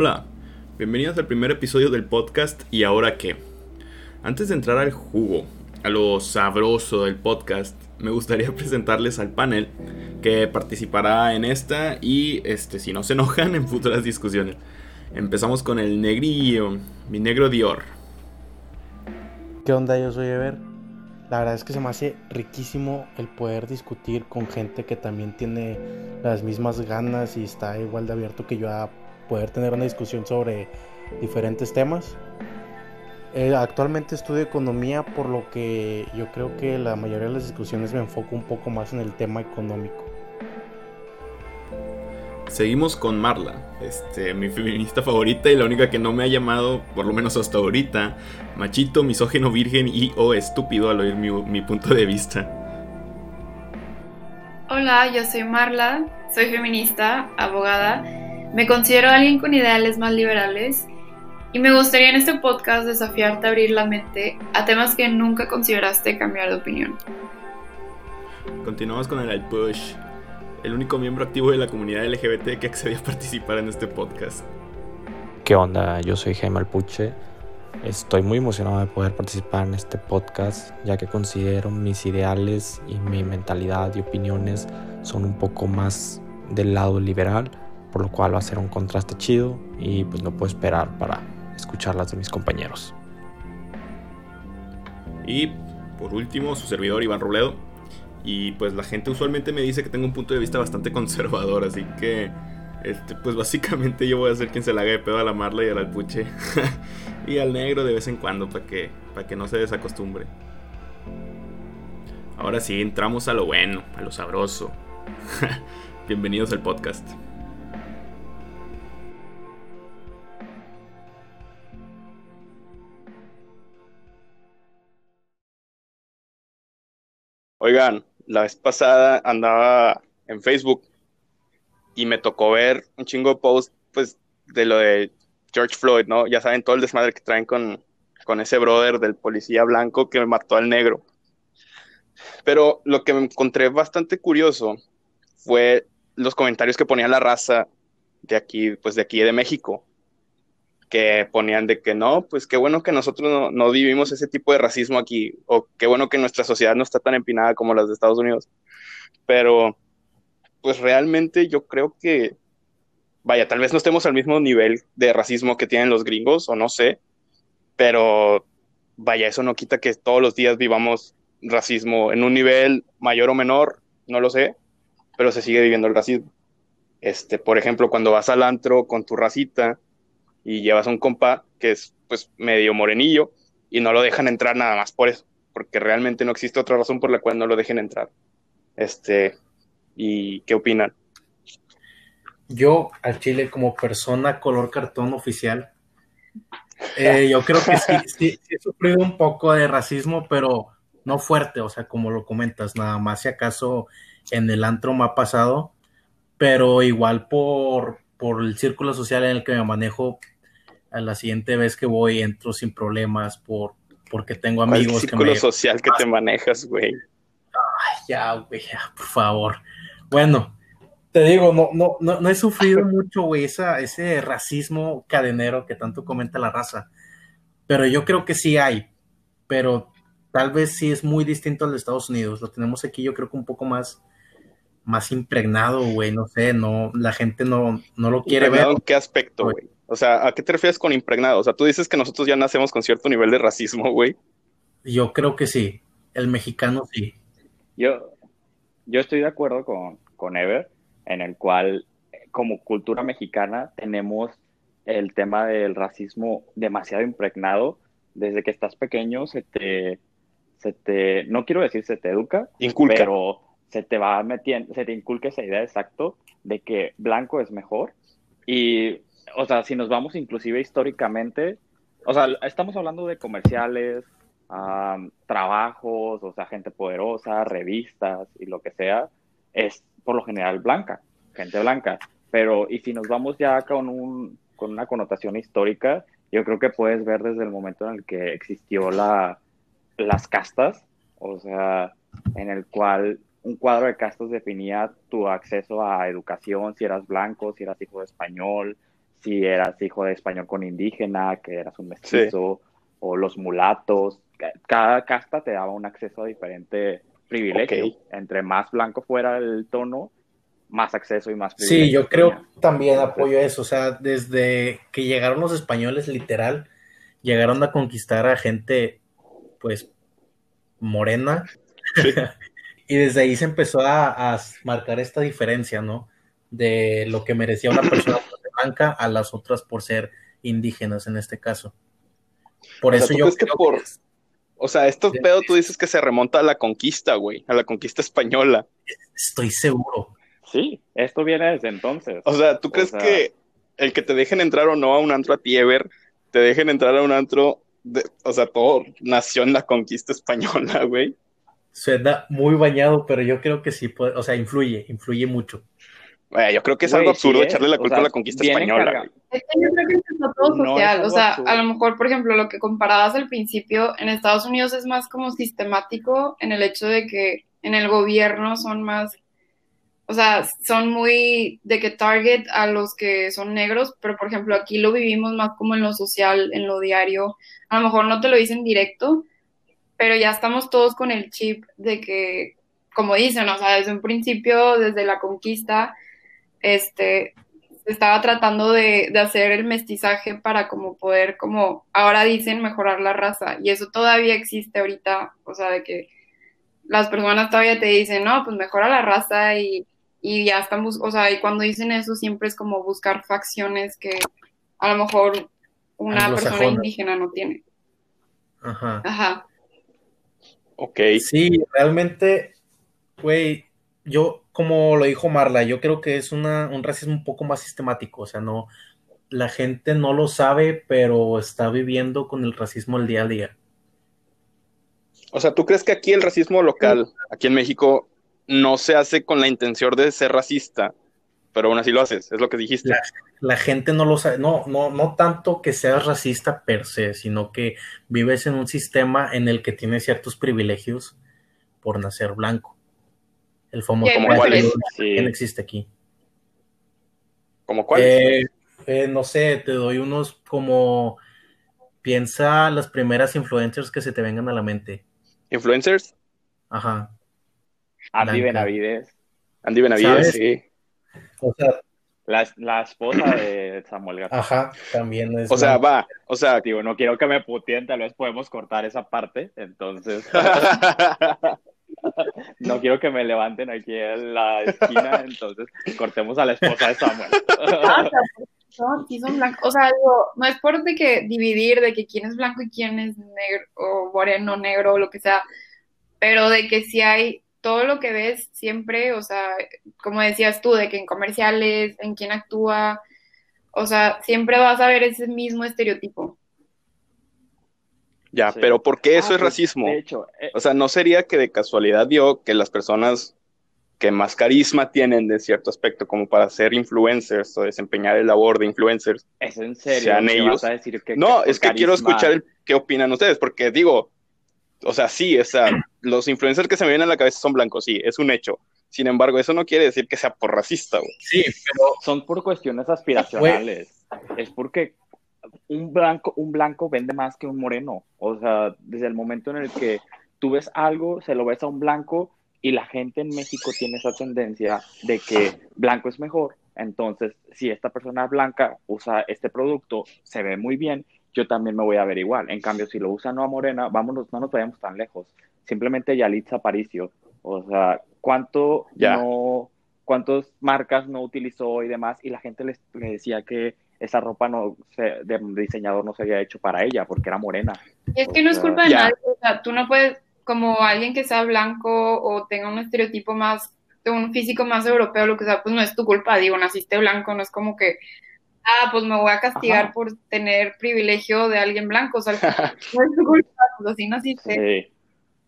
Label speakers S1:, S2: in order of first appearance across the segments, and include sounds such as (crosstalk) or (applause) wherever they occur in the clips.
S1: Hola, bienvenidos al primer episodio del podcast ¿Y ahora qué? Antes de entrar al jugo, a lo sabroso del podcast, me gustaría (laughs) presentarles al panel que participará en esta y este si no se enojan (laughs) en futuras discusiones. Empezamos con el negrillo, mi negro Dior.
S2: ¿Qué onda? Yo soy Ever. La verdad es que se me hace riquísimo el poder discutir con gente que también tiene las mismas ganas y está igual de abierto que yo a poder tener una discusión sobre diferentes temas. Eh, actualmente estudio economía, por lo que yo creo que la mayoría de las discusiones me enfoco un poco más en el tema económico.
S1: Seguimos con Marla, este, mi feminista favorita y la única que no me ha llamado, por lo menos hasta ahorita, machito, misógeno, virgen y o estúpido al oír mi, mi punto de vista.
S3: Hola, yo soy Marla, soy feminista, abogada, me considero alguien con ideales más liberales y me gustaría en este podcast desafiarte a abrir la mente a temas que nunca consideraste cambiar de opinión.
S1: Continuamos con el push el único miembro activo de la comunidad LGBT que accedió a participar en este podcast.
S4: ¿Qué onda? Yo soy Jaime Alpuche. Estoy muy emocionado de poder participar en este podcast, ya que considero mis ideales y mi mentalidad y opiniones son un poco más del lado liberal, por lo cual va a ser un contraste chido y pues no puedo esperar para escucharlas de mis compañeros.
S1: Y por último, su servidor Iván Robledo. Y pues la gente usualmente me dice que tengo un punto de vista bastante (laughs) conservador, así que este, pues básicamente yo voy a ser quien se la haga de pedo a la Marla y al Alpuche. (laughs) y al negro de vez en cuando para que, para que no se desacostumbre. Ahora sí, entramos a lo bueno, a lo sabroso. (laughs) Bienvenidos al podcast. Oigan, la vez pasada andaba en Facebook y me tocó ver un chingo de posts, pues, de lo de George Floyd, ¿no? Ya saben todo el desmadre que traen con, con ese brother del policía blanco que me mató al negro. Pero lo que me encontré bastante curioso fue los comentarios que ponía la raza de aquí, pues de aquí de México, que ponían de que no, pues qué bueno que nosotros no, vivimos ese tipo de racismo aquí, o qué bueno que nuestra sociedad no está tan empinada como las de Estados Unidos. Pero, pues realmente yo creo que, vaya, tal vez no estemos al mismo nivel de racismo que tienen los gringos, o no sé, pero vaya, eso no quita que todos los días vivamos racismo en un nivel mayor o menor, no lo sé, pero se sigue viviendo el racismo. Este, por ejemplo, cuando vas al antro con tu racita, y llevas a un compa que es pues medio morenillo y no lo dejan entrar nada más por eso, porque realmente no existe otra razón por la cual no lo dejen entrar. Este, ¿y qué opinan?
S2: Yo al Chile como persona color cartón oficial, eh, yo creo que sí, sí, he sufrido un poco de racismo, pero no fuerte, o sea, como lo comentas, nada más si acaso en el antro me ha pasado, pero igual por, por el círculo social en el que me manejo, a la siguiente vez que voy entro sin problemas por porque tengo amigos
S1: el círculo social que te manejas, güey.
S2: Ay, ya, güey, ya, por favor. Bueno, te digo, no, no, no, no he sufrido (laughs) mucho, güey, ese racismo cadenero que tanto comenta la raza. Pero yo creo que sí hay. Pero tal vez sí es muy distinto al de Estados Unidos. Lo tenemos aquí, yo creo que un poco más, más impregnado, güey. No sé, no, la gente no, no lo quiere ver.
S1: ¿En qué aspecto, güey? O sea, ¿a qué te refieres con impregnado? O sea, tú dices que nosotros ya nacemos con cierto nivel de racismo, güey.
S2: Yo creo que sí. El mexicano sí.
S5: Yo, yo estoy de acuerdo con, con Ever, en el cual, como cultura mexicana, tenemos el tema del racismo demasiado impregnado. Desde que estás pequeño, se te, se te, no quiero decir se te educa, pero se te va metiendo, se te inculca esa idea exacto de que blanco es mejor. Y o sea, si nos vamos inclusive históricamente, o sea, estamos hablando de comerciales, trabajos, o sea, gente poderosa, revistas y lo que sea, es por lo general blanca, gente blanca. Pero, y si nos vamos ya con, un, con una connotación histórica, yo creo que puedes ver desde el momento en el que existió la, las castas, o sea, en el cual un cuadro de castas definía tu acceso a educación, si eras blanco, si eras hijo de español, si eras hijo de español con indígena, que eras un mestizo, o los mulatos. Cada casta te daba un acceso a diferente privilegio. Entre más blanco fuera el tono, más acceso y más
S2: privilegio. Sí, yo creo también apoyo eso. O sea, desde que llegaron los españoles, literal, llegaron a conquistar a gente, pues, morena. (laughs) y desde ahí se empezó a, marcar esta diferencia, ¿no? De lo que merecía una persona blanca a las otras por ser indígenas en este caso. Por eso yo creo que por...
S1: O sea, esto pedo tú dices que se remonta a la conquista, güey, a la conquista española.
S2: Estoy seguro.
S5: Sí, esto viene desde entonces.
S1: O sea, ¿tú crees que el que te dejen entrar o no a un antro a ti, Ever, te dejen entrar a un antro, de, o sea, todo nació en la conquista española, (laughs) güey?
S2: Suena muy bañado, pero yo creo que sí, puede, o sea, influye, influye mucho.
S1: Bueno, yo creo que es algo absurdo echarle la culpa a la conquista española.
S3: Es que yo creo que es todo social. o sea, a lo mejor, por ejemplo, lo que comparabas al principio, en Estados Unidos es más como sistemático en el hecho de que en el gobierno son más, o sea, son muy de que target a los que son negros, pero por ejemplo aquí lo vivimos más como en lo social, en lo diario. A lo mejor no te lo dicen directo, pero ya estamos todos con el chip de que, como dicen, o sea, desde un principio, desde la conquista, este, estaba tratando de, hacer el mestizaje para como poder, como ahora dicen, mejorar la raza. Y eso todavía existe ahorita, o sea, de que las personas todavía te dicen, no, pues mejora la raza y, y ya estamos, o sea, y cuando dicen eso siempre es como buscar facciones que a lo mejor una persona indígena no tiene.
S2: Ajá.
S3: Ajá.
S1: Ok.
S2: Sí, realmente, güey, yo, como lo dijo Marla, yo creo que es una, un racismo un poco más sistemático, o sea, no, la gente no lo sabe, pero está viviendo con el racismo el día a día.
S1: O sea, ¿tú crees que aquí el racismo local, aquí en México, no se hace con la intención de ser racista, pero aún así lo haces, es lo que dijiste?
S2: La, gente no lo sabe, no, no, no tanto que seas racista per se, sino que vives en un sistema en el que tienes ciertos privilegios por nacer blanco. El famoso
S1: cuál
S2: que no existe aquí.
S1: ¿Como cuál?
S2: Eh, eh, no sé, te doy unos como piensa las primeras influencers que se te vengan a la mente.
S1: ¿Influencers?
S2: Ajá.
S5: Andy Benavides.
S1: Andy Benavides, sí.
S2: O sea,
S5: la, esposa de Samuel Gato.
S2: Ajá, también es.
S1: O sea, va, o sea.
S5: Digo, no quiero que me puteen, tal vez podemos cortar esa parte, entonces. (laughs) no quiero que me levanten aquí en la esquina, entonces cortemos a la esposa de Samuel. (laughs)
S3: No, sí son blancos. O sea, no es por de que dividir de que quién es blanco y quién es negro, o moreno, negro, o lo que sea, pero de que si hay todo lo que ves siempre, o sea, como decías tú, de que en comerciales, en quién actúa, o sea, siempre vas a ver ese mismo estereotipo.
S1: Ya, pero ¿por qué eso ah, es pues, racismo?
S5: Eh,
S1: o sea, ¿no sería que de casualidad dio que las personas que más carisma tienen de cierto aspecto como para ser influencers o desempeñar el labor de influencers
S5: ¿Es en serio?
S1: sean ellos? no, es que quiero escuchar qué opinan ustedes, porque digo, o sea, sí, o sea, los influencers que se me vienen a la cabeza son blancos, sí, es un hecho. Sin embargo, eso no quiere decir que sea por racista, güey.
S2: Sí, pero...
S5: Son por cuestiones aspiracionales. Es porque un blanco, un blanco vende más que un moreno. O sea, desde el momento en el que tú ves algo, se lo ves a un blanco y la gente en México tiene esa tendencia de que blanco es mejor. Entonces, si esta persona blanca usa este producto, se ve muy bien, yo también me voy a ver igual. En cambio, si lo usa no a morena, vámonos, no nos vayamos tan lejos. Simplemente Yalitza Aparicio. O sea, ¿cuánto ya. no, cuántas marcas no utilizó y demás? Y la gente le decía que esa ropa no de diseñador no se había hecho para ella porque era morena.
S3: Es que no es culpa de nadie, o sea, tú no puedes, como alguien que sea blanco o tenga un estereotipo más, de un físico más europeo, lo que sea, pues no es tu culpa, digo, naciste blanco, no es como que, ah, pues me voy a castigar por tener privilegio de alguien blanco, o sea, (laughs) no es tu culpa, pues así naciste.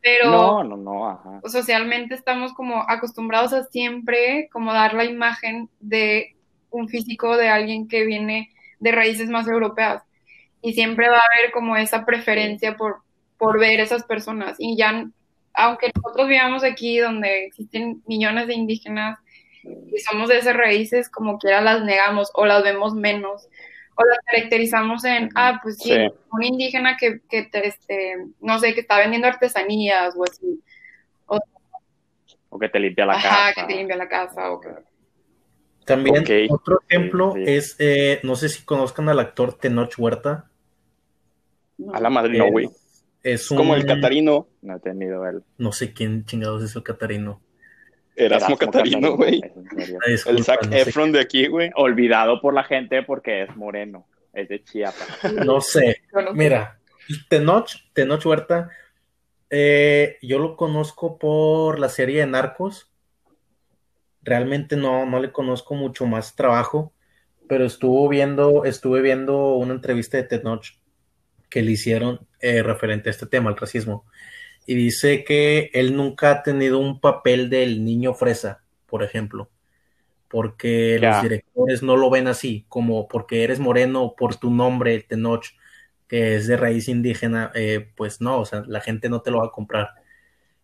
S3: Pero
S5: no, no, no, ajá.
S3: socialmente estamos como acostumbrados a siempre como dar la imagen de un físico de alguien que viene de raíces más europeas. Y siempre va a haber como esa preferencia por, por ver esas personas. Y ya, aunque nosotros vivamos aquí donde existen millones de indígenas y somos de esas raíces, como quiera las negamos o las vemos menos o las caracterizamos en, ah, pues sí,
S1: Sí.
S3: un indígena que, que te, este, no sé, que está vendiendo artesanías o así,
S5: O que te limpia la
S3: ajá,
S5: casa.
S3: que te limpia la casa o que...
S2: También otro ejemplo
S5: Sí, sí.
S2: es, eh, no sé si conozcan al actor Tenoch Huerta.
S3: no.
S1: A la madre no,
S2: Es-
S1: güey.
S2: Es
S1: Es como el
S2: un-
S1: Catarino,
S5: No he tenido el.
S2: No sé quién chingados es el Catarino.
S1: Erasmo Catarino, güey. El Zac
S2: no sé
S1: Efron de aquí, güey.
S5: Olvidado por la gente porque es moreno. Es de Chiapas. (laughs)
S2: No sé. Mira, Tenoch, Tenoch Huerta, eh, yo lo conozco por la serie de Narcos. Realmente no, no le conozco mucho más trabajo, pero estuvo viendo, estuve viendo una entrevista de Tenoch que le hicieron eh, referente a este tema, el racismo. Y dice que él nunca ha tenido un papel del niño fresa, por ejemplo, porque los directores no lo ven así, como porque eres moreno por tu nombre, Tenoch, que es de raíz indígena, eh, pues no, o sea, la gente no te lo va a comprar.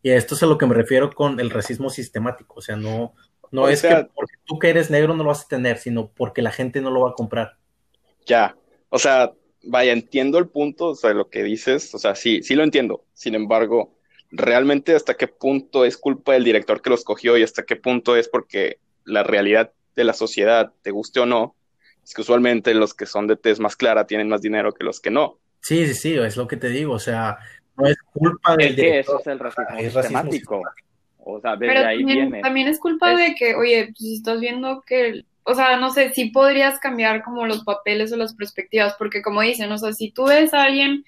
S2: Y a esto es a lo que me refiero con el racismo sistemático, o sea, no, no
S1: O
S2: es
S1: sea-
S2: que porque tú que eres negro no lo vas a tener, sino porque la gente no lo va a comprar.
S1: Ya. O sea, vaya, entiendo el punto, o sea, lo que dices, o sea, sí, sí lo entiendo. Sin embargo, realmente hasta qué punto es culpa del director que los cogió y hasta qué punto es porque la realidad de la sociedad, te guste o no, es que usualmente los que son de tez más clara tienen más dinero que los que no.
S2: Sí, sí, sí, es lo que te digo, o sea, no es culpa del
S5: Es que
S2: director.
S5: eso es el racismo
S2: es racismo
S5: sistemático. O sea, desde
S3: Pero
S5: ahí
S3: también,
S5: viene.
S3: también es culpa
S5: Es-
S3: de que, oye, pues, estás viendo que, o sea, no sé, si podrías cambiar como los papeles o las perspectivas, porque como dicen, o sea, si tú ves a alguien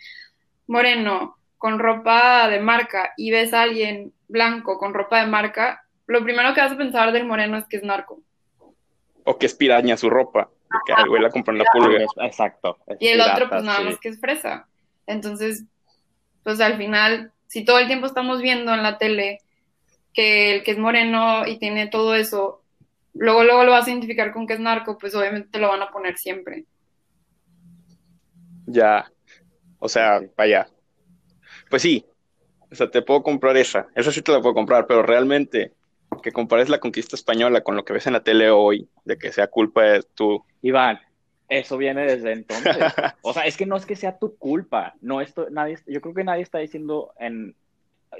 S3: moreno con ropa de marca y ves a alguien blanco con ropa de marca, lo primero que vas a pensar del moreno es que es narco.
S1: O que es piraña su ropa, que al güey la compró en la pulga.
S5: Es- Exacto.
S3: Y el otro, pues nada
S5: sí.
S3: más que es fresa. Entonces, pues al final, si todo el tiempo estamos viendo en la tele que el que es moreno y tiene todo eso, luego, luego lo vas a identificar con que es narco, pues obviamente te lo van a poner siempre.
S1: Ya. O sea, vaya. Pues sí. O sea, te puedo comprar esa. Esa sí te la puedo comprar, pero realmente que compares la conquista española con lo que ves en la tele hoy, de que sea culpa de tu...
S5: Iván, eso viene desde entonces. (laughs) O sea, es que no es que sea tu culpa. No esto, nadie, yo creo que nadie está diciendo en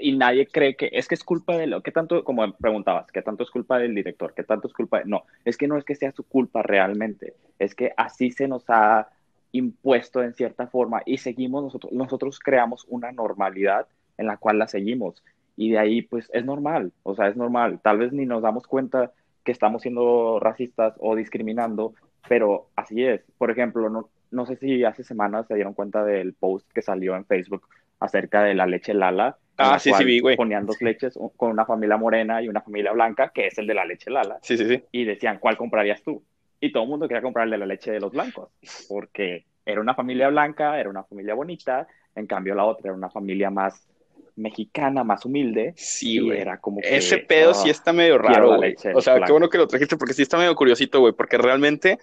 S5: y nadie cree que es que es culpa de lo que tanto, como preguntabas, que tanto es culpa del director, que tanto es culpa de, no, es que no es que sea su culpa realmente, es que así se nos ha impuesto en cierta forma y seguimos nosotros, nosotros creamos una normalidad en la cual la seguimos y de ahí pues es normal, o sea, es normal, tal vez ni nos damos cuenta que estamos siendo racistas o discriminando, pero así es. Por ejemplo, no, no sé si hace semanas se dieron cuenta del post que salió en Facebook acerca de la leche Lala.
S1: Ah, sí, sí
S5: cual
S1: vi, güey.
S5: Ponían dos leches con una familia morena y una familia blanca, que es el de la leche Lala,
S1: Sí, sí, sí.
S5: y decían, ¿cuál comprarías tú? Y todo el mundo quería comprar el de la leche de los blancos, porque era una familia blanca, era una familia bonita, en cambio la otra era una familia más mexicana, más humilde,
S1: Sí, güey.
S5: era como que...
S1: Ese pedo
S5: ah,
S1: sí está medio raro, güey. O sea, qué bueno que lo trajiste porque sí está medio curiosito, güey, porque realmente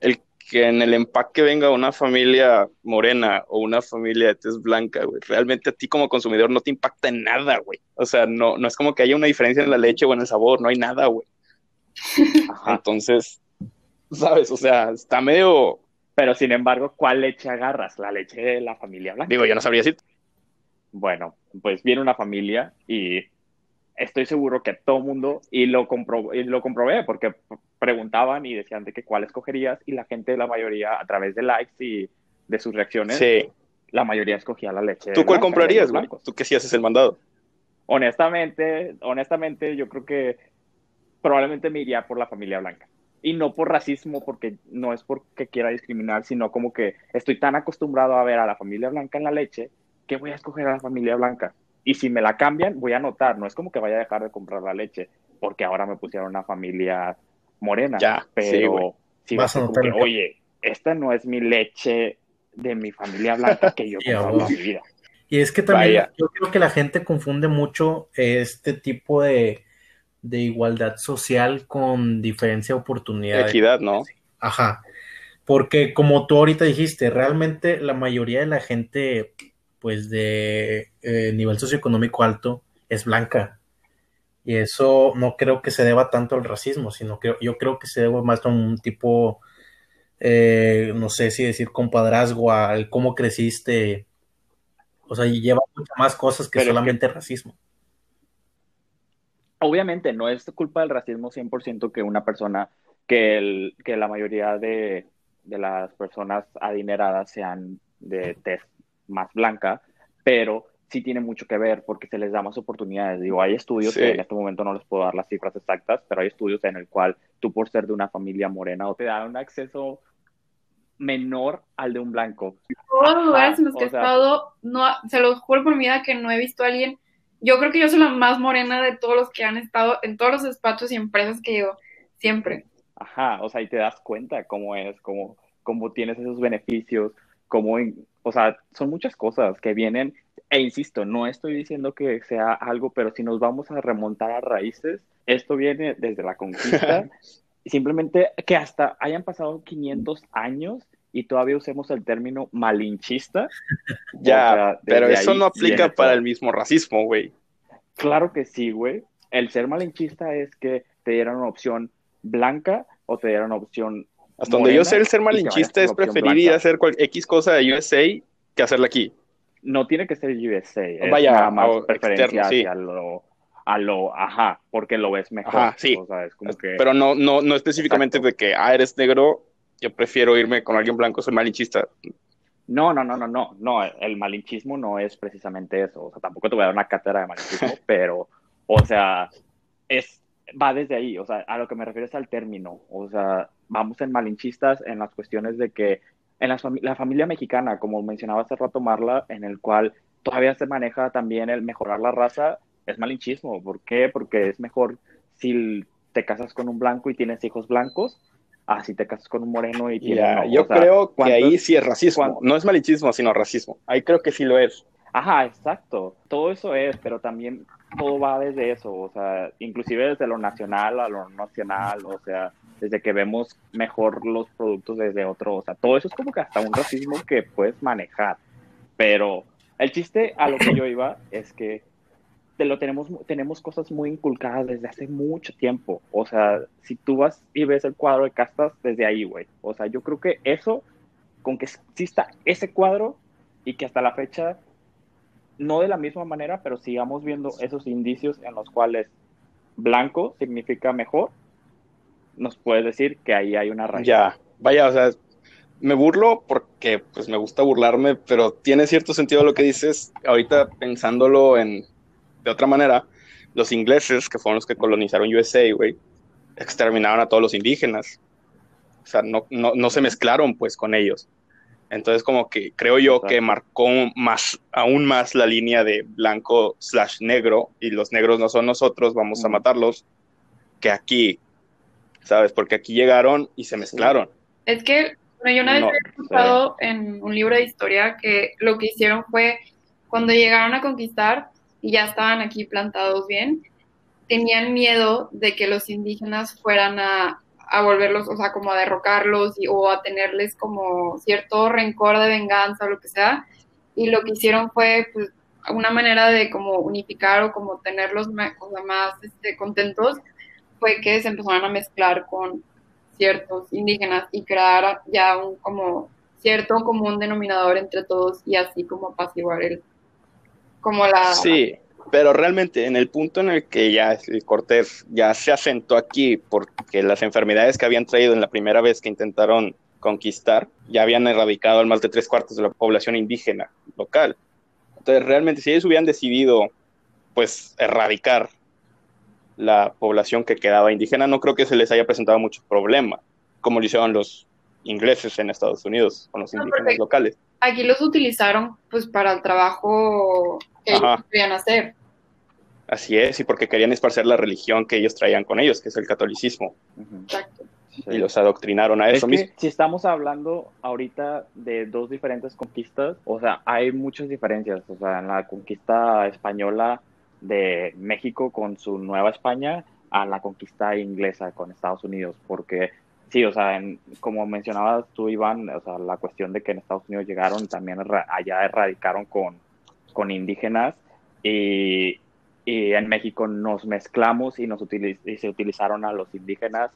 S1: el que en el empaque venga una familia morena o una familia de tez blanca, güey, realmente a ti como consumidor no te impacta en nada, güey. O sea, no, no es como que haya una diferencia en la leche o en el sabor, no hay nada, güey.
S5: Ajá. (laughs)
S1: Entonces, ¿sabes? O sea, está medio,
S5: Pero sin embargo, ¿cuál leche agarras? La leche de la familia blanca.
S1: digo, yo no sabría si
S5: Bueno, pues viene una familia y estoy seguro que todo mundo, y lo, compro, y lo comprobé porque preguntaban y decían de que cuál escogerías y la gente, la mayoría, a través de likes y de sus reacciones,
S1: Sí.
S5: la mayoría escogía la leche.
S1: ¿Tú cuál
S5: blanca,
S1: comprarías, güey? Tú que sí haces el mandado.
S5: Honestamente, honestamente, yo creo que probablemente me iría por la familia blanca. Y no por racismo, porque no es porque quiera discriminar, sino como que estoy tan acostumbrado a ver a la familia blanca en la leche que voy a escoger a la familia blanca. Y si me la cambian, voy a notar. No es como que vaya a dejar de comprar la leche, porque ahora me pusieron una familia morena.
S1: Ya,
S5: pero sí a
S2: Vas a
S5: como
S2: notar
S5: que, oye, esta no es mi leche de mi familia blanca que yo (laughs)
S2: Sí,
S5: he
S2: a
S5: comprado
S2: huevo.
S5: toda mi vida.
S2: Y es que también
S1: Vaya.
S2: yo creo que la gente confunde mucho este tipo de, de igualdad social con diferencia de oportunidad.
S1: Equidad, ¿no?
S2: Ajá. Porque como tú ahorita dijiste, realmente la mayoría de la gente, pues de eh, nivel socioeconómico alto, es blanca. Y eso no creo que se deba tanto al racismo, sino que yo creo que se debe más a un tipo, eh, no sé si decir compadrazgo, al cómo creciste. O sea, lleva muchas más cosas que solamente racismo.
S5: Obviamente no es culpa del racismo 100% que una persona, que, el, que la mayoría de, de las personas adineradas sean de test más blanca, pero sí tiene mucho que ver porque se les da más oportunidades. Digo, hay estudios que en este momento no les puedo dar las cifras exactas, pero hay estudios en el cual tú por ser de una familia morena o te da un acceso menor al de un blanco.
S3: Todos los lugares en los que he estado, no, se los juro por mi vida que no he visto a alguien. Yo creo que yo soy la más morena de todos los que han estado en todos los despachos y empresas que yo siempre.
S5: Ajá, o sea, y te das cuenta cómo es, cómo, cómo tienes esos beneficios, cómo, o sea, son muchas cosas que vienen e insisto, no estoy diciendo que sea algo, pero si nos vamos a remontar a raíces, esto viene desde la conquista. (laughs) simplemente que hasta hayan pasado 500 años y todavía usemos el término malinchista. (laughs)
S1: Ya, pero eso no aplica para el mismo racismo, güey.
S5: Claro que sí, güey. El ser malinchista es que te dieran una opción blanca o te dieran una opción.
S1: Hasta donde yo sé, el ser malinchista es preferir ir a hacer X cosa de USA que hacerla aquí
S5: no tiene que ser USA. Es Vaya, más preferencia hacia lo, a lo, ajá, porque lo ves mejor. Ajá,
S1: sí. Pero no, no, no específicamente de que, ah, eres negro, yo prefiero irme con alguien blanco, soy malinchista.
S5: No, no, no, no, no, no, el malinchismo no es precisamente eso, o sea, tampoco te voy a dar una cátedra de malinchismo, (laughs) pero, o sea, es, va desde ahí, o sea, a lo que me refiero es al término, o sea, vamos en malinchistas en las cuestiones de que en la, familia mexicana, como mencionaba hace rato Marla, en el cual todavía se maneja también el mejorar la raza, es malinchismo. ¿Por qué? Porque es mejor si te casas con un blanco y tienes hijos blancos, a si te casas con un moreno y tienes...
S1: yo creo que ahí sí es racismo. No es malinchismo, sino racismo. Ahí creo que sí lo es.
S5: Ajá, exacto. Todo eso es, pero también todo va desde eso, o sea, inclusive desde lo nacional a lo nacional, o sea, desde que vemos mejor los productos desde otro, o sea, todo eso es como que hasta un racismo que puedes manejar. Pero el chiste a lo que yo iba es que te lo tenemos, tenemos cosas muy inculcadas desde hace mucho tiempo. O sea, si tú vas y ves el cuadro de castas desde ahí, güey. O sea, yo creo que eso, con que exista ese cuadro y que hasta la fecha, no de la misma manera, pero sigamos viendo esos indicios en los cuales blanco significa mejor nos puedes decir que ahí hay una raíz.
S1: Ya, vaya, o sea, me burlo porque pues me gusta burlarme, pero tiene cierto sentido lo que dices. Ahorita pensándolo en de otra manera, los ingleses, que fueron los que colonizaron USA, güey, exterminaron a todos los indígenas. O sea, no, no, no se mezclaron pues con ellos. Entonces, como que creo yo que marcó más, aún más la línea de blanco slash negro, y los negros no son nosotros, vamos a matarlos, que aquí, ¿sabes? Porque aquí llegaron y se mezclaron.
S3: Es que bueno, yo una vez he escuchado en un libro de historia que lo que hicieron fue cuando llegaron a conquistar y ya estaban aquí plantados bien, tenían miedo de que los indígenas fueran a, a volverlos, o sea, como a derrocarlos y, o a tenerles como cierto rencor de venganza o lo que sea. Y lo que hicieron fue, pues, una manera de como unificar o como tenerlos más, más este, contentos fue que se empezaron a mezclar con ciertos indígenas y crear ya un como cierto común denominador entre todos y así como apaciguar el como la
S1: sí pero realmente en el punto en el que ya el Cortés ya se asentó aquí porque las enfermedades que habían traído en la primera vez que intentaron conquistar ya habían erradicado al más de tres cuartos de la población indígena local. Entonces realmente si ellos hubieran decidido pues erradicar la población que quedaba indígena, no creo que se les haya presentado mucho problema, como lo hicieron los ingleses en Estados Unidos con los indígenas locales.
S3: Aquí los utilizaron pues para el trabajo que ellos querían hacer.
S1: Así es, y porque querían esparcer la religión que ellos traían con ellos, que es el catolicismo. Exacto. Y los adoctrinaron a eso mismo.
S5: Si estamos hablando ahorita de dos diferentes conquistas, o sea, hay muchas diferencias. O sea, en la conquista española de México con su Nueva España a la conquista inglesa con Estados Unidos, porque sí, o sea, como mencionabas tú, Iván, o sea, la cuestión de que en Estados Unidos llegaron también allá erradicaron con, con indígenas y y en México nos mezclamos y, nos y se utilizaron a los indígenas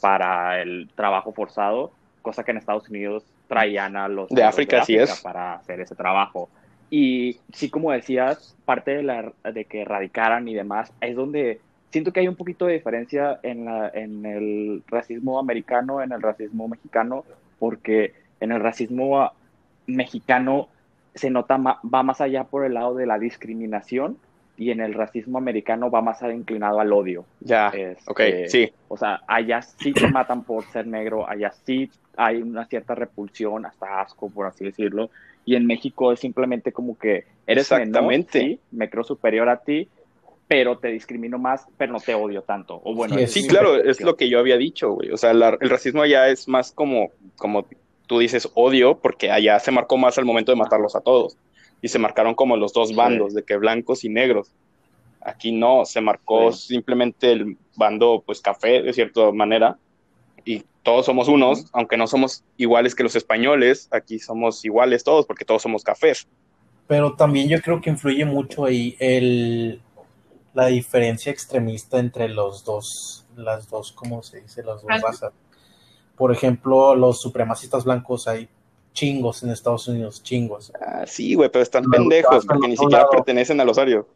S5: para el trabajo forzado, cosa que en Estados Unidos traían a los
S1: de África, sí es.
S5: para hacer ese trabajo. Y sí, como decías, parte de, la, de que radicaran y demás, es donde siento que hay un poquito de diferencia en, la, en el racismo americano, en el racismo mexicano, porque en el racismo mexicano se nota, va más allá por el lado de la discriminación y en el racismo americano va más inclinado al odio.
S1: Ya,
S5: Este,
S1: ok, sí.
S5: O sea, allá sí te matan por ser negro, allá sí hay una cierta repulsión, hasta asco, por así decirlo. Y en México es simplemente como que eres
S1: Exactamente.
S5: menor, sí, me creo superior a ti, pero te discrimino más, pero no te odio tanto. O bueno,
S2: Sí,
S1: Sí, claro, es lo que yo había dicho, güey. O sea, la- el racismo allá es más como, como tú dices, odio, porque allá se marcó más al momento de matarlos a todos. Y se marcaron como los dos
S5: Sí.
S1: bandos, de que blancos y negros. Aquí no, se marcó
S5: Sí.
S1: simplemente el bando, pues café, de cierta manera. Y todos somos unos, aunque no somos iguales que los españoles, aquí somos iguales todos, porque todos somos cafés.
S2: Pero también yo creo que influye mucho ahí el, la diferencia extremista entre los dos, las dos, ¿cómo se dice? Las dos
S3: Razas.
S2: Por ejemplo, los supremacistas blancos hay chingos en Estados Unidos, chingos.
S1: Ah, sí, güey, pero están pendejos, porque ni siquiera
S2: lado.
S1: pertenecen al osario.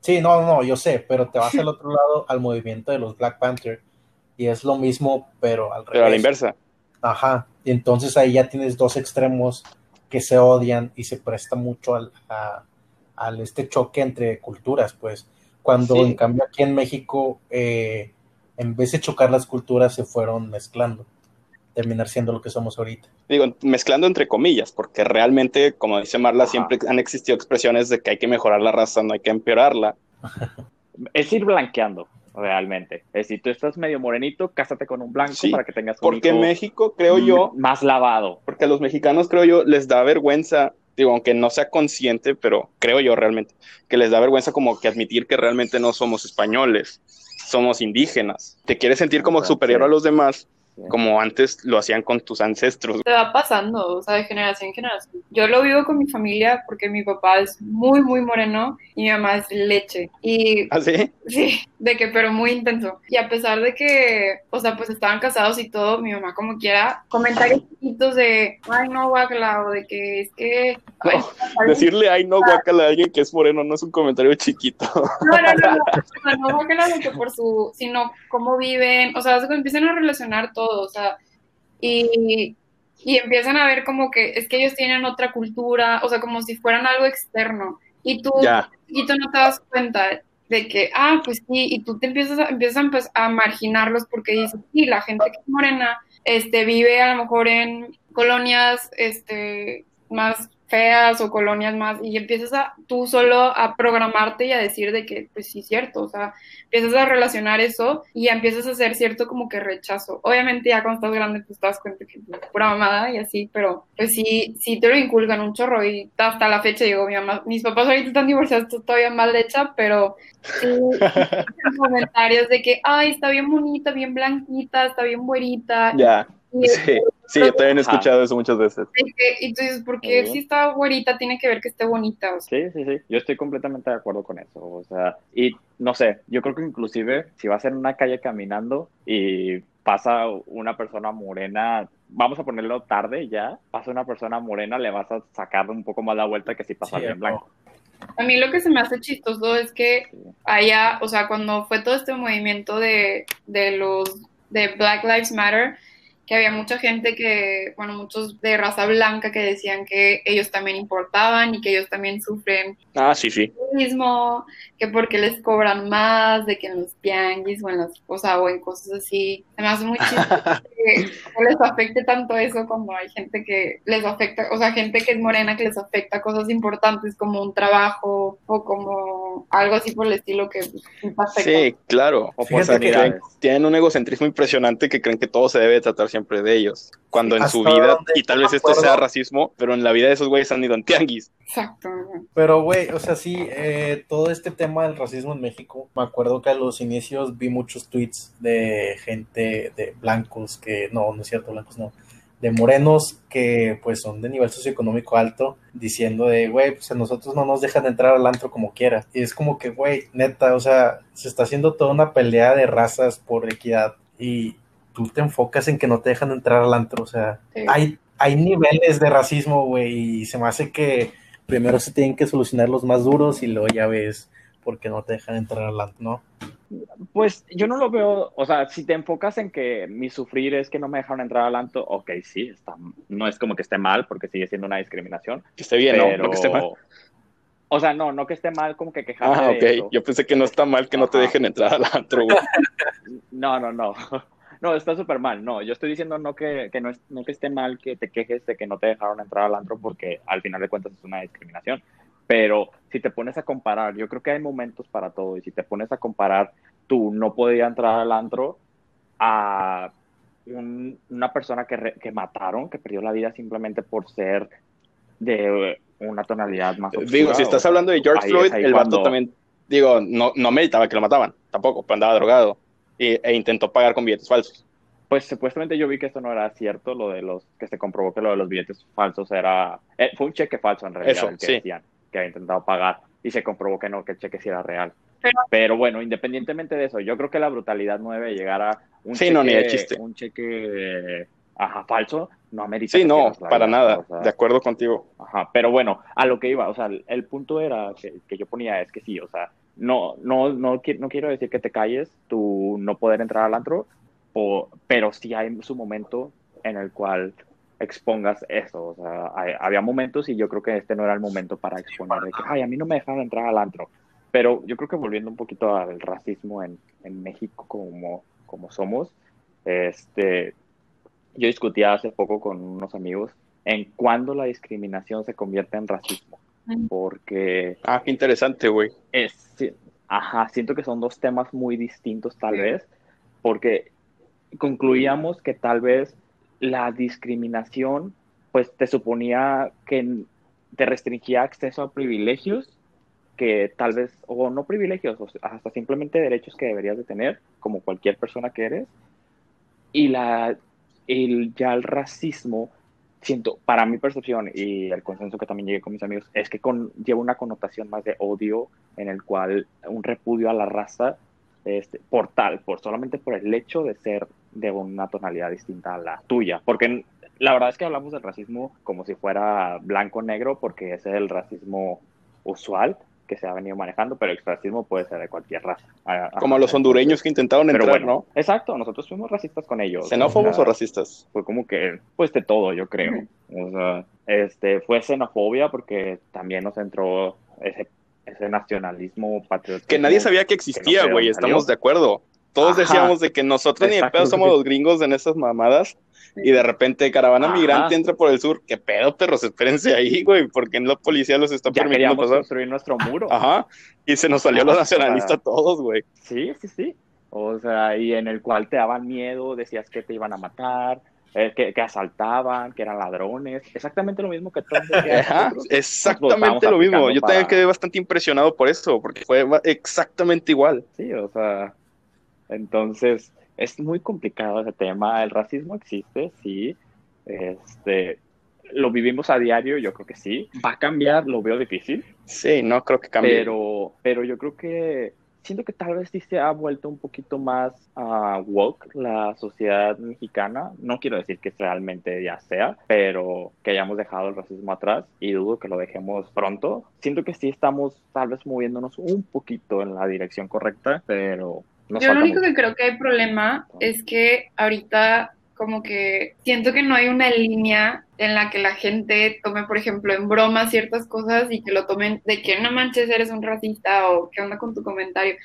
S2: Sí, no, no, yo sé, pero te vas al otro lado al movimiento de los Black Panther y es lo mismo, pero al
S1: Pero a la
S2: revés.
S1: inversa.
S2: Ajá, y entonces ahí ya tienes dos extremos que se odian y se presta mucho al, a- al este choque entre culturas, pues. Cuando
S1: Sí.
S2: en cambio aquí en México, eh, en vez de chocar las culturas, se fueron mezclando, terminar siendo lo que somos ahorita.
S1: digo, mezclando entre comillas, porque realmente, como dice Marla,
S5: Ajá.
S1: siempre han existido expresiones de que hay que mejorar la raza, no hay que empeorarla. (laughs)
S5: Es ir blanqueando, realmente. Es decir, tú estás medio morenito, cásate con un blanco
S1: Sí,
S5: para que tengas un
S1: Porque
S5: hijo
S1: México, creo yo,
S5: más lavado.
S1: porque a los mexicanos, creo yo, les da vergüenza, digo, aunque no sea consciente, pero creo yo realmente, que les da vergüenza como que admitir que realmente no somos españoles, somos indígenas. Te quieres sentir como superior a los demás. Como antes lo hacían con tus ancestros.
S3: te va pasando, o sea, de generación en generación. Yo lo vivo con mi familia porque mi papá es muy, muy moreno y mi mamá es leche. Y
S1: ¿Así?
S3: sí, de que, pero muy intenso. Y a pesar de que, o sea, pues estaban casados y todo, mi mamá como quiera, comentarios chiquitos de, ay, no, guacala, o de que es que...
S1: Decirle, ay, no, guácala a alguien que es moreno no es un comentario chiquito.
S3: No, no, no, no, o sea, no de que por su, sino cómo viven, o sea, se empiezan a relacionar todo, o sea, y, y empiezan a ver como que es que ellos tienen otra cultura, o sea, como si fueran algo externo, y tú,
S1: ya,
S3: y tú no te das cuenta de que, ah, pues sí, y tú te empiezas a, empiezas a, pues, a marginarlos porque dices, sí, la gente que es morena, este, vive a lo mejor en colonias, este, más feas o colonias más, y empiezas a tú solo a programarte y a decir de que, pues sí, cierto, o sea, empiezas a relacionar eso y empiezas a hacer cierto como que rechazo. Obviamente ya cuando estás grande, pues te das cuenta que es pura mamada y así, pero pues sí, sí te lo inculcan un chorro y hasta la fecha, digo, mi mamá, mis papás ahorita están divorciados, todavía mal hecha, pero sí, (laughs) comentarios de que, ay, está bien bonita, bien blanquita, está bien güerita.
S1: ya.
S3: Y,
S1: Sí, sí, yo también he
S5: Ajá.
S1: escuchado eso muchas veces.
S3: y tú dices, ¿por qué si está güerita tiene que ver que esté bonita? O sea,
S5: Sí, sí, sí. Yo estoy completamente de acuerdo con eso. O sea, y no sé, yo creo que inclusive si vas en una calle caminando y pasa una persona morena, vamos a ponerlo tarde ya, pasa una persona morena, le vas a sacar un poco más la vuelta que si pasa
S2: Sí,
S5: bien blanco.
S3: A mí lo que se me hace chistoso es que
S5: Sí.
S3: allá, o sea, cuando fue todo este movimiento de, de los de Black Lives Matter, que había mucha gente que, bueno, muchos de raza blanca que decían que ellos también importaban y que ellos también sufren
S1: Ah, sí, sí.
S3: mismo, que porque les cobran más, de que en los tianguis o en las, o sea, o en cosas así. Hace muy (laughs) que les afecte tanto eso como hay gente que les afecta, o sea, gente que es morena que les afecta cosas importantes como un trabajo o como algo así por el estilo que afecta.
S1: Sí, claro. O
S2: Fíjate
S1: sea, que creen- tienen un egocentrismo impresionante que creen que todo se debe tratar siempre de ellos. Cuando en su vida, y tal vez esto sea racismo, pero en la vida de esos güeyes han ido en tianguis.
S3: Exacto.
S2: Pero, güey, o sea, sí, eh, todo este tema del racismo en México, me acuerdo que a los inicios vi muchos tweets de gente de blancos que, no, no es cierto, blancos no, de morenos que pues son de nivel socioeconómico alto diciendo de, güey, pues a nosotros no nos dejan entrar al antro como quiera. Y es como que, güey, neta, o sea, se está haciendo toda una pelea de razas por equidad y tú te enfocas en que no te dejan entrar al antro, o sea,
S3: Sí.
S2: hay, hay niveles de racismo, güey, y se me hace que primero se tienen que solucionar los más duros y luego ya ves por qué no te dejan entrar al antro, ¿no?
S5: Pues yo no lo veo, o sea, si te enfocas en que mi sufrir es que no me dejaron entrar al antro, ok, sí, está, no es como que esté mal porque sigue siendo una discriminación,
S1: Que esté bien,
S5: pero...
S1: ¿no? No que esté mal.
S5: O sea, no, no que esté mal como que quejarme
S1: Ah,
S5: de
S1: ok.
S5: eso.
S1: Yo pensé que no está mal que no te dejen entrar al antro, güey. (laughs)
S5: No, no, no. (laughs) No, está súper mal. No, yo estoy diciendo no que, que no, es- no que esté mal que te quejes de que no te dejaron entrar al antro porque al final de cuentas es una discriminación. Pero si te pones a comparar, yo creo que hay momentos para todo. Y si te pones a comparar, tú no podías entrar al antro a un- una persona que, re- que mataron, que perdió la vida simplemente por ser de una tonalidad más oscura.
S1: Digo, si estás hablando de George
S5: ahí
S1: Floyd, el vato
S5: cuando-
S1: también, digo, no, no meditaba que lo mataban, tampoco, pero andaba drogado. Y, e intentó pagar con billetes falsos.
S5: Pues supuestamente yo vi que esto no era cierto, lo de los que se comprobó que lo de los billetes falsos era eh, fue un cheque falso en realidad
S1: Eso,
S5: el que
S1: sí.
S5: decían que había intentado pagar y se comprobó que no, que el cheque sí era real.
S3: Pero-
S5: Pero, bueno, independientemente de eso, yo creo que la brutalidad no debe llegar a un
S1: Sí,
S5: cheque,
S1: no, ni de chiste.
S5: un cheque ajá, falso, no amerita
S1: Sí, no, para
S5: vida,
S1: nada,
S5: o sea,
S1: de acuerdo contigo.
S5: Ajá, pero bueno, a lo que iba, o sea, el, el punto era que, que yo ponía es que sí, o sea, no, no, no, no quiero decir que te calles, tú no poder entrar al antro, o- pero sí hay su momento en el cual expongas eso, o sea, hay- había momentos y yo creo que este no era el momento para exponer de que, ay, a mí no me dejaron entrar al antro, pero yo creo que volviendo un poquito al racismo en, en México como, como somos, este, yo discutía hace poco con unos amigos en cuándo la discriminación se convierte en racismo, porque
S1: Ah, qué interesante, güey.
S5: es, sí, ajá, siento que son dos temas muy distintos tal
S3: Sí.
S5: vez, porque concluíamos que tal vez la discriminación pues te suponía que te restringía acceso a privilegios que tal vez, o no privilegios, hasta simplemente derechos que deberías de tener, como cualquier persona que eres. Y la, el, ya el racismo, siento, para mi percepción y el consenso que también llegué con mis amigos, es que con, lleva una connotación más de odio en el cual un repudio a la raza este, por tal, por solamente por el hecho de ser de una tonalidad distinta a la tuya. Porque la verdad es que hablamos del racismo como si fuera blanco-negro, porque ese es el racismo usual que se ha venido manejando, pero el racismo puede ser de cualquier raza.
S1: Como
S5: ajá,
S1: los hondureños que intentaron entrar,
S5: bueno, exacto, nosotros fuimos racistas con ellos.
S1: ¿no? ¿Xenófobos
S5: sea,
S1: o racistas?
S5: fue como que, pues de todo, yo creo. O sea, este, fue xenofobia porque también nos entró ese, ese nacionalismo patriótico.
S1: Que nadie sabía que existía,
S5: no
S1: güey, estamos de acuerdo. Todos
S5: Ajá.
S1: decíamos de que nosotros ni de pedo somos los gringos en esas mamadas. Y de repente caravana
S5: Ajá.
S1: migrante entra por el sur. ¿Qué pedo, perros? Espérense ahí, güey. porque la policía los está
S5: Ya
S1: permitiendo pasar?
S5: construir nuestro muro.
S1: Ajá. Y se nos salió
S5: Ajá,
S1: los nacionalistas a todos, güey.
S5: Sí, sí, sí. O sea, y en el cual te daban miedo, decías que te iban a matar, eh, que, que asaltaban, que eran ladrones. Exactamente lo mismo que (laughs) de
S1: Ajá, exactamente lo mismo. Yo también quedé bastante impresionado por eso, porque fue exactamente igual.
S5: Sí, o sea, entonces es muy complicado ese tema. El racismo existe, sí. Este, lo vivimos a diario, yo creo que sí. Va a cambiar, lo veo difícil,
S1: Sí, no creo que cambie.
S5: pero, pero yo creo que siento que tal vez sí se ha vuelto un poquito más ah, woke la sociedad mexicana. No quiero decir que realmente ya sea, pero que hayamos dejado el racismo atrás y dudo que lo dejemos pronto. Siento que sí estamos tal vez moviéndonos un poquito en la dirección correcta, pero nos
S3: Yo lo único
S5: mucho.
S3: que creo que hay problema es que ahorita como que siento que no hay una línea en la que la gente tome, por ejemplo, en broma ciertas cosas y que lo tomen de que no manches, eres un racista o qué onda con tu comentario.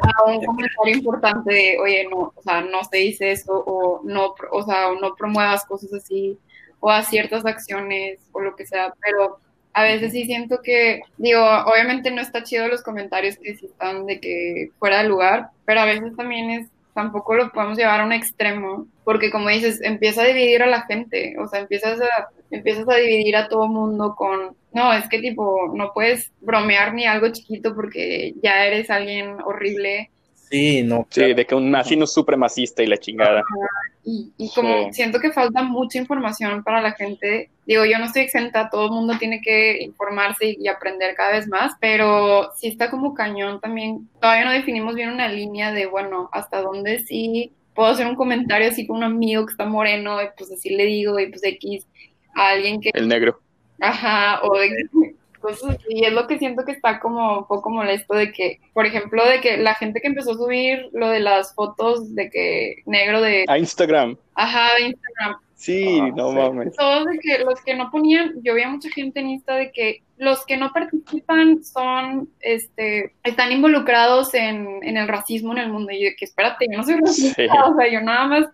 S3: A un comentario importante de, oye, no, o sea, no se dice eso o no, o sea, no promuevas cosas así o a ciertas acciones o lo que sea, pero a veces sí siento que, digo, obviamente no está chido los comentarios que sí están de que fuera de lugar, pero a veces también es, tampoco lo podemos llevar a un extremo, porque como dices, empieza a dividir a la gente, o sea, empiezas a, empiezas a dividir a todo mundo con, no, es que tipo, no puedes bromear ni algo chiquito porque ya eres alguien horrible,
S2: Sí, no.
S1: Sí, de que un asino supremacista y la chingada.
S3: Y, y como
S5: Sí.
S3: siento que falta mucha información para la gente, digo, yo no estoy exenta, todo el mundo tiene que informarse y aprender cada vez más, pero sí está como cañón también. Todavía no definimos bien una línea de, bueno, hasta dónde sí puedo hacer un comentario así con un amigo que está moreno, y pues así le digo, y pues X a alguien que
S1: El negro.
S3: Ajá, o de cosas así. Y es lo que siento que está como un poco molesto de que, por ejemplo, de que la gente que empezó a subir lo de las fotos de que negro de,
S1: A Instagram.
S3: ajá, de Instagram,
S1: Sí,
S5: Ah,
S1: no
S5: sí.
S1: mames.
S3: todos de que los que no ponían, yo veía mucha gente en Insta de que los que no participan son, este, están involucrados en, en el racismo en el mundo. Y de que espérate, yo no soy racista,
S1: Sí.
S3: o sea, yo nada más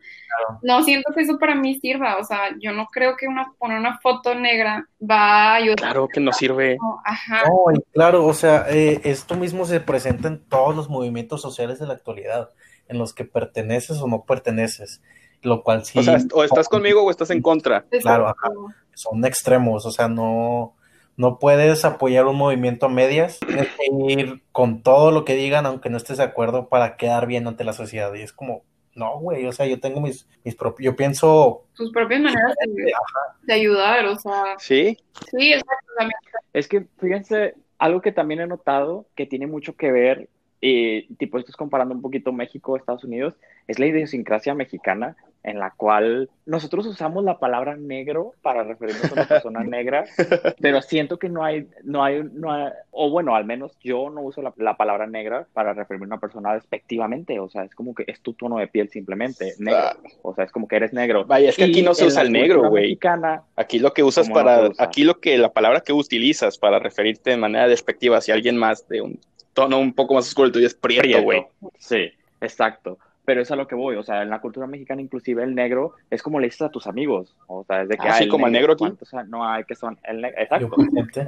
S3: no siento que eso para mí sirva, o sea, yo no creo que una, poner una foto negra va a ayudar.
S1: Claro que no sirve.
S3: No, Ajá.
S2: No, y claro, o sea, eh, esto mismo se presenta en todos los movimientos sociales de la actualidad, en los que perteneces o no perteneces, lo cual sí
S1: O sea, o estás conmigo o estás en contra.
S2: Claro, son extremos, o sea, no, no puedes apoyar un movimiento a medias, tienes que ir con todo lo que digan, aunque no estés de acuerdo, para quedar bien ante la sociedad. Y es como, no, güey, o sea, yo tengo mis, mis propios, yo pienso,
S3: sus propias maneras de, de ayudar, o sea,
S1: Sí,
S3: sí, exacto, también.
S5: Es que, fíjense, algo que también he notado que tiene mucho que ver, y tipo, esto es comparando un poquito México, Estados Unidos, es la idiosincrasia mexicana en la cual nosotros usamos la palabra negro para referirnos a una persona (laughs) negra, pero siento que no hay, no hay, no hay- o bueno, al menos yo no uso la, la palabra negra para referirme a una persona despectivamente, o sea, es como que es tu tono de piel simplemente, negro,
S1: Ah.
S5: o sea, es como que eres negro.
S1: Vaya, es que aquí no se usa el negro, güey. Aquí lo que usas
S5: ¿Cómo no
S1: para,
S5: usa?
S1: aquí lo que, la palabra que utilizas para referirte de manera despectiva hacia alguien más de un tono un poco más oscuro, el tuyo es prieto, güey.
S5: Sí, exacto. Pero es a lo que voy, o sea, en la cultura mexicana inclusive el negro es como le dices a tus amigos, o sea, es de que
S1: Ah,
S5: ah,
S1: como el negro aquí.
S5: ¿cuántos no hay que son el Exacto.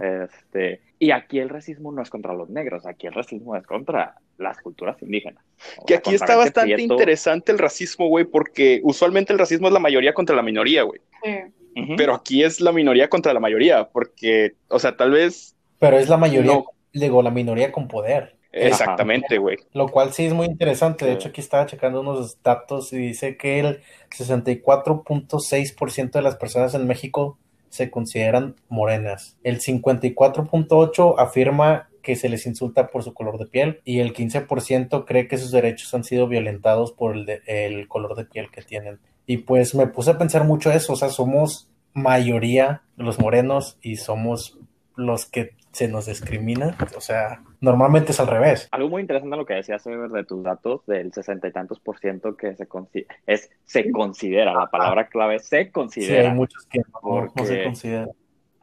S5: Este, y aquí el racismo no es contra los negros, aquí el racismo es contra las culturas indígenas. O
S1: Que
S5: sea,
S1: aquí está bastante
S5: prieto.
S1: interesante el racismo, güey, porque usualmente el racismo es la mayoría contra la minoría, güey.
S3: Sí.
S1: Pero aquí es la minoría contra la mayoría, porque, o sea, tal vez,
S2: Pero es la mayoría,
S1: No.
S2: Digo, la minoría con poder.
S1: exactamente, güey.
S2: Lo cual sí es muy interesante. De
S5: Sí.
S2: hecho, aquí estaba checando unos datos y dice que el 64.6% de las personas en México se consideran morenas. El 54.8% afirma que se les insulta por su color de piel y el 15% cree que sus derechos han sido violentados por el, de- el color de piel que tienen. Y pues me puse a pensar mucho eso, o sea, somos mayoría los morenos y somos los que se nos discrimina, o sea, normalmente es al revés.
S5: Algo muy interesante lo que decías, de tus datos, del sesenta y tantos por ciento que se, consi- es, se considera, la palabra clave se
S2: Sí, hay
S5: considera.
S2: muchos que no, no se
S5: Porque-
S2: consideran.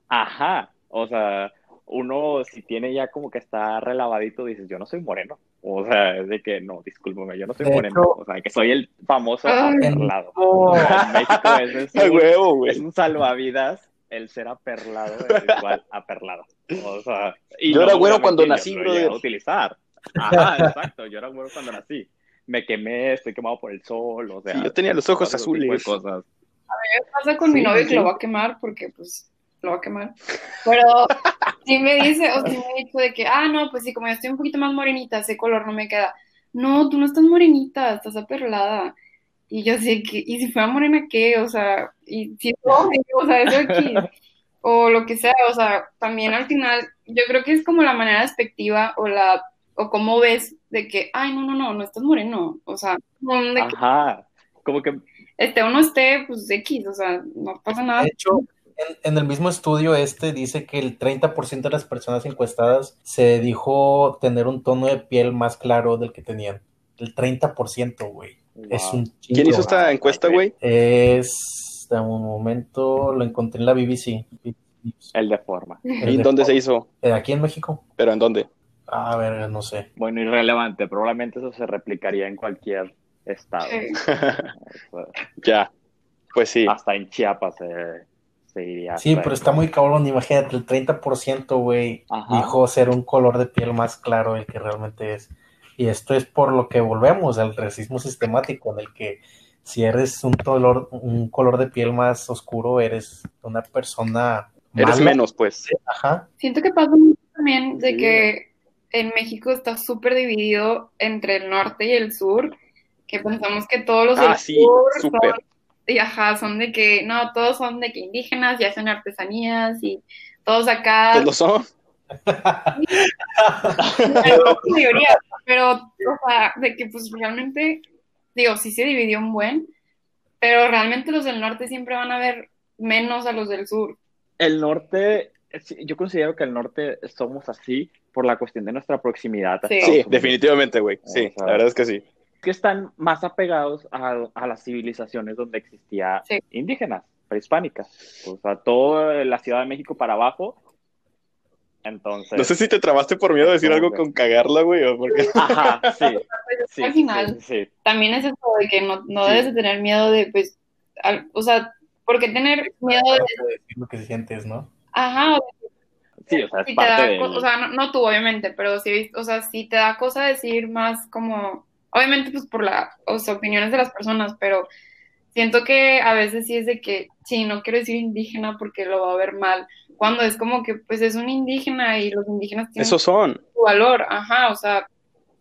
S5: Ajá, o sea, uno si tiene ya como que está relavadito, dices, yo no soy moreno. O sea, es de que no, discúlpame, yo no soy
S2: De
S5: moreno.
S2: hecho-
S5: o sea, que soy el famoso
S3: Ay.
S5: aperlado. En México es, (laughs)
S1: A
S5: un,
S1: huevo,
S5: es un salvavidas el ser aperlado (laughs) es igual aperlado. O sea, y
S1: Yo era
S5: no,
S1: güero cuando
S5: yo
S1: nací,
S5: llegado
S1: brother.
S5: a utilizar. Ajá, (laughs) exacto, yo era güero cuando nací. Me quemé, estoy quemado por el sol, o sea.
S1: Sí, yo tenía los ojos azules.
S5: cosas.
S3: ¿Qué pasa con mi novio
S5: sí.
S3: que lo va a quemar? Porque, pues, lo va a quemar. Pero (laughs) sí me dice, o sí me ha dicho de que, ah, no, pues sí, como yo estoy un poquito más morenita, ese color no me queda. No, tú no estás morenita, estás aperlada. Y yo sé que, ¿y si fuera morena qué? O sea, y si no, o sea, eso aquí. (laughs) O lo que sea, o sea, también al final, yo creo que es como la manera despectiva o la, o cómo ves de que, ay, no, no, no, no estás moreno. O sea, que
S5: Ajá, como que
S3: esté o no esté, pues X, o sea, no pasa nada.
S2: de hecho, en, en el mismo estudio este dice que el 30% de las personas encuestadas se dijo tener un tono de piel más claro del que tenían. El 30%, güey. Es
S5: wow.
S2: un
S1: ¿Quién hizo esta encuesta, güey?
S2: Es, dame un momento, lo encontré en la BBC.
S5: el de forma.
S1: ¿Y dónde se hizo?
S2: Eh, Aquí en México.
S1: ¿Pero en dónde?
S2: A ver, no sé.
S5: Bueno, irrelevante, probablemente eso se replicaría en cualquier estado. (laughs)
S1: Ya, pues sí.
S5: hasta en Chiapas se, se iría.
S2: Sí, pero está muy cabrón. Imagínate, el 30%, güey, dijo ser un color de piel más claro el que realmente es. Y esto es por lo que volvemos al racismo sistemático, en el que si eres un color, un color de piel más oscuro, eres una persona
S1: Eres menos, pues.
S2: Ajá.
S3: Siento que pasa mucho también de que en México está súper dividido entre el norte y el sur, que pensamos que todos los del
S1: Ah, sí,
S3: sur son, y ajá, son de que, no, todos son de que indígenas y hacen artesanías y todos acá,
S1: Pues lo son. (laughs)
S3: la mayoría, pero, o sea, de que pues realmente, digo, sí se dividió un buen, pero realmente los del norte siempre van a ver menos a los del sur.
S5: El norte, yo considero que el norte somos así por la cuestión de nuestra proximidad. a
S3: Sí.
S1: Sí, definitivamente, güey. Sí,
S5: O sea,
S1: la verdad es que sí.
S5: que están más apegados a, a las civilizaciones donde existía
S3: Sí.
S5: indígenas, prehispánicas. O sea, toda la Ciudad de México para abajo. Entonces.
S1: No sé si te trabaste por miedo de decir algo con cagarla, güey, o porque... (laughs)
S5: Ajá, sí. sí,
S3: Al final.
S5: sí, sí.
S3: También es eso de que no, no
S5: Sí.
S3: debes de tener miedo de, pues, al- o sea, ¿por qué tener miedo de,
S2: decir lo que sientes, ¿no?
S3: ajá, o
S5: Sí, o sea, es
S3: si te da, co- o sea, no, no tú obviamente, pero sí, o sea, si te da cosa decir más como, obviamente pues por la, o sea, opiniones de las personas, pero siento que a veces sí es de que, sí, no quiero decir indígena porque lo va a ver mal, cuando es como que pues es un indígena y los indígenas tienen
S1: Esos son.
S3: su valor, ajá, o sea,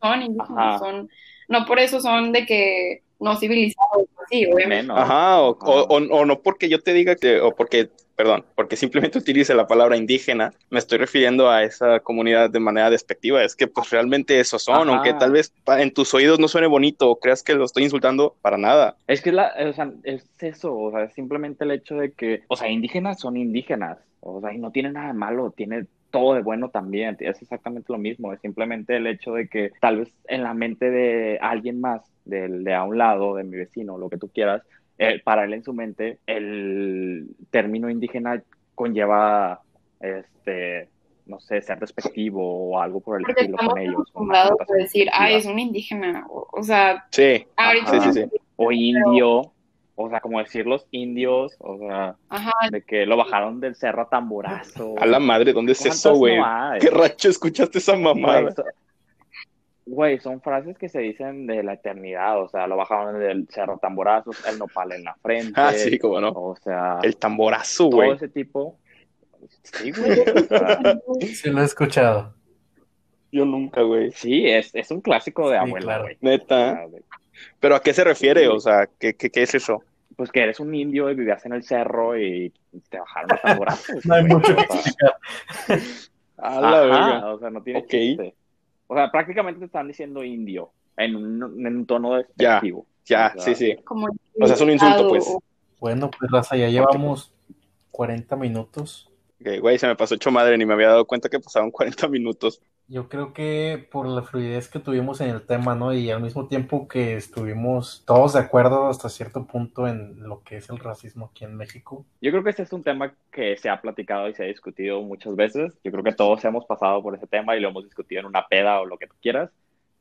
S3: son indígenas,
S5: Ajá.
S3: son, no por eso son de que no civilizados, sí, obviamente.
S5: menos.
S1: Ajá, o, o, o- o no porque yo te diga que, o porque, perdón, porque simplemente (laughs) utilice la palabra indígena, me estoy refiriendo a esa comunidad de manera despectiva. Es que pues realmente esos son,
S5: Ajá.
S1: aunque tal vez en tus oídos no suene bonito o creas que lo estoy insultando, para nada.
S5: Es que la, o sea, es eso, o sea, es simplemente el hecho de que, o sea, indígenas son indígenas, o sea, y no tiene nada de malo, tiene todo de bueno también, es exactamente lo mismo, es simplemente el hecho de que tal vez en la mente de alguien más, del de a un lado, de mi vecino, lo que tú quieras, eh, para él en su mente, el término indígena conlleva, este, no sé, ser despectivo o algo por el
S3: Porque
S5: estilo con ellos.
S3: acostumbrados a decir, ay,
S5: despectiva.
S3: es un indígena, o, o sea,
S1: Sí,
S3: ahorita
S1: sí, sí, sí.
S5: o indio, o sea, como decir los indios, o sea,
S3: Ajá,
S5: de que lo bajaron del cerro a tamborazo.
S1: A la madre, ¿dónde es
S5: ¿Cuántas
S1: eso, güey?
S5: no?
S1: ¿Qué racho escuchaste esa mamada?
S5: Güey, son frases que se dicen de la eternidad, o sea, lo bajaron del cerro a tamborazos, el nopal en la frente,
S1: Ah, sí, cómo no.
S5: o sea,
S1: El tamborazo,
S5: todo
S1: güey.
S5: ese tipo. Sí, güey, (laughs) o sea,
S2: Sí, lo he escuchado.
S1: Yo nunca, güey.
S5: sí, es, es un clásico de
S2: Sí,
S5: abuela, güey.
S1: Neta. ¿Pero a qué se refiere?
S5: Sí.
S1: O sea, ¿qué, qué, qué es eso?
S5: Pues que eres un indio y vivías en el cerro y te bajaron a tamborazos. (laughs)
S2: No hay mucho que explicar.
S1: A la verga.
S5: o sea, no tiene
S1: Ok.
S5: chiste. O sea, prácticamente te están diciendo indio en un, en un tono despectivo.
S1: Ya,
S5: O sea,
S1: sí, sí.
S3: como
S1: O sea, es un insulto, pues.
S2: Bueno, pues Raza, ya llevamos 40 minutos.
S1: Ok, güey, se me pasó hecho madre, ni me había dado cuenta que pasaban 40 minutos.
S2: Yo creo que por la fluidez que tuvimos en el tema, ¿no? Y al mismo tiempo que estuvimos todos de acuerdo hasta cierto punto en lo que es el racismo aquí en México.
S5: Yo creo que este es un tema que se ha platicado y se ha discutido muchas veces. Yo creo que todos hemos pasado por ese tema y lo hemos discutido en una peda o lo que tú quieras.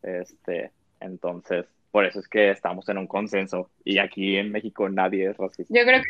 S5: Este, entonces, por eso es que estamos en un consenso. Y aquí en México nadie es racista.
S3: Yo creo que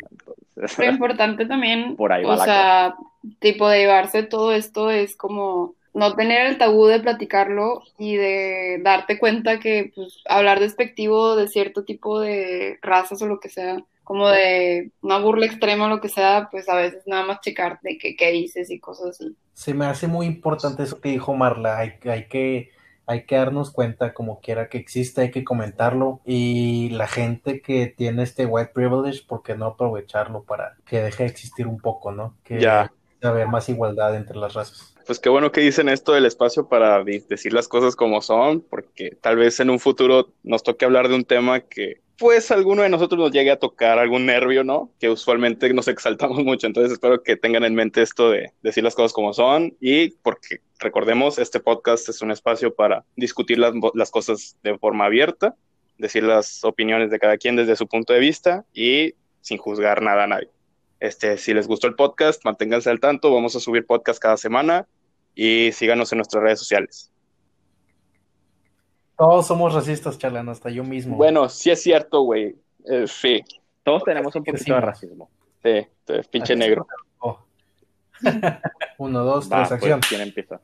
S5: Entonces,
S3: lo importante también, (laughs)
S5: Por ahí va
S3: o sea, tipo de llevarse todo esto es como no tener el tabú de platicarlo y de darte cuenta que pues hablar despectivo de cierto tipo de razas o lo que sea, como de una burla extrema o lo que sea, pues a veces nada más checar de qué, qué dices y cosas así.
S2: Se me hace muy importante eso que dijo Marla. Hay, hay que, hay que darnos cuenta, como quiera que existe, hay que comentarlo. Y la gente que tiene este white privilege, ¿por qué no aprovecharlo para que deje de existir un poco, ¿no? Que
S1: Ya.
S2: haber más igualdad entre las razas.
S1: Pues qué bueno que dicen esto del espacio para decir las cosas como son, porque tal vez en un futuro nos toque hablar de un tema que, pues, alguno de nosotros nos llegue a tocar algún nervio, ¿no? Que usualmente nos exaltamos mucho. Entonces espero que tengan en mente esto de decir las cosas como son y porque recordemos, este podcast es un espacio para discutir las, las cosas de forma abierta, decir las opiniones de cada quien desde su punto de vista y sin juzgar nada a nadie. Este, si les gustó el podcast, manténganse al tanto. Vamos a subir podcast cada semana y síganos en nuestras redes sociales.
S2: Todos somos racistas, Chalán, hasta yo mismo.
S1: Bueno, sí es cierto, güey. Eh, sí,
S5: todos tenemos un poquito de racismo.
S1: sí, pinche negro.
S2: Oh. (laughs) Uno, dos,
S5: Va,
S2: tres,
S5: pues,
S2: acción.
S5: ¿quién empieza?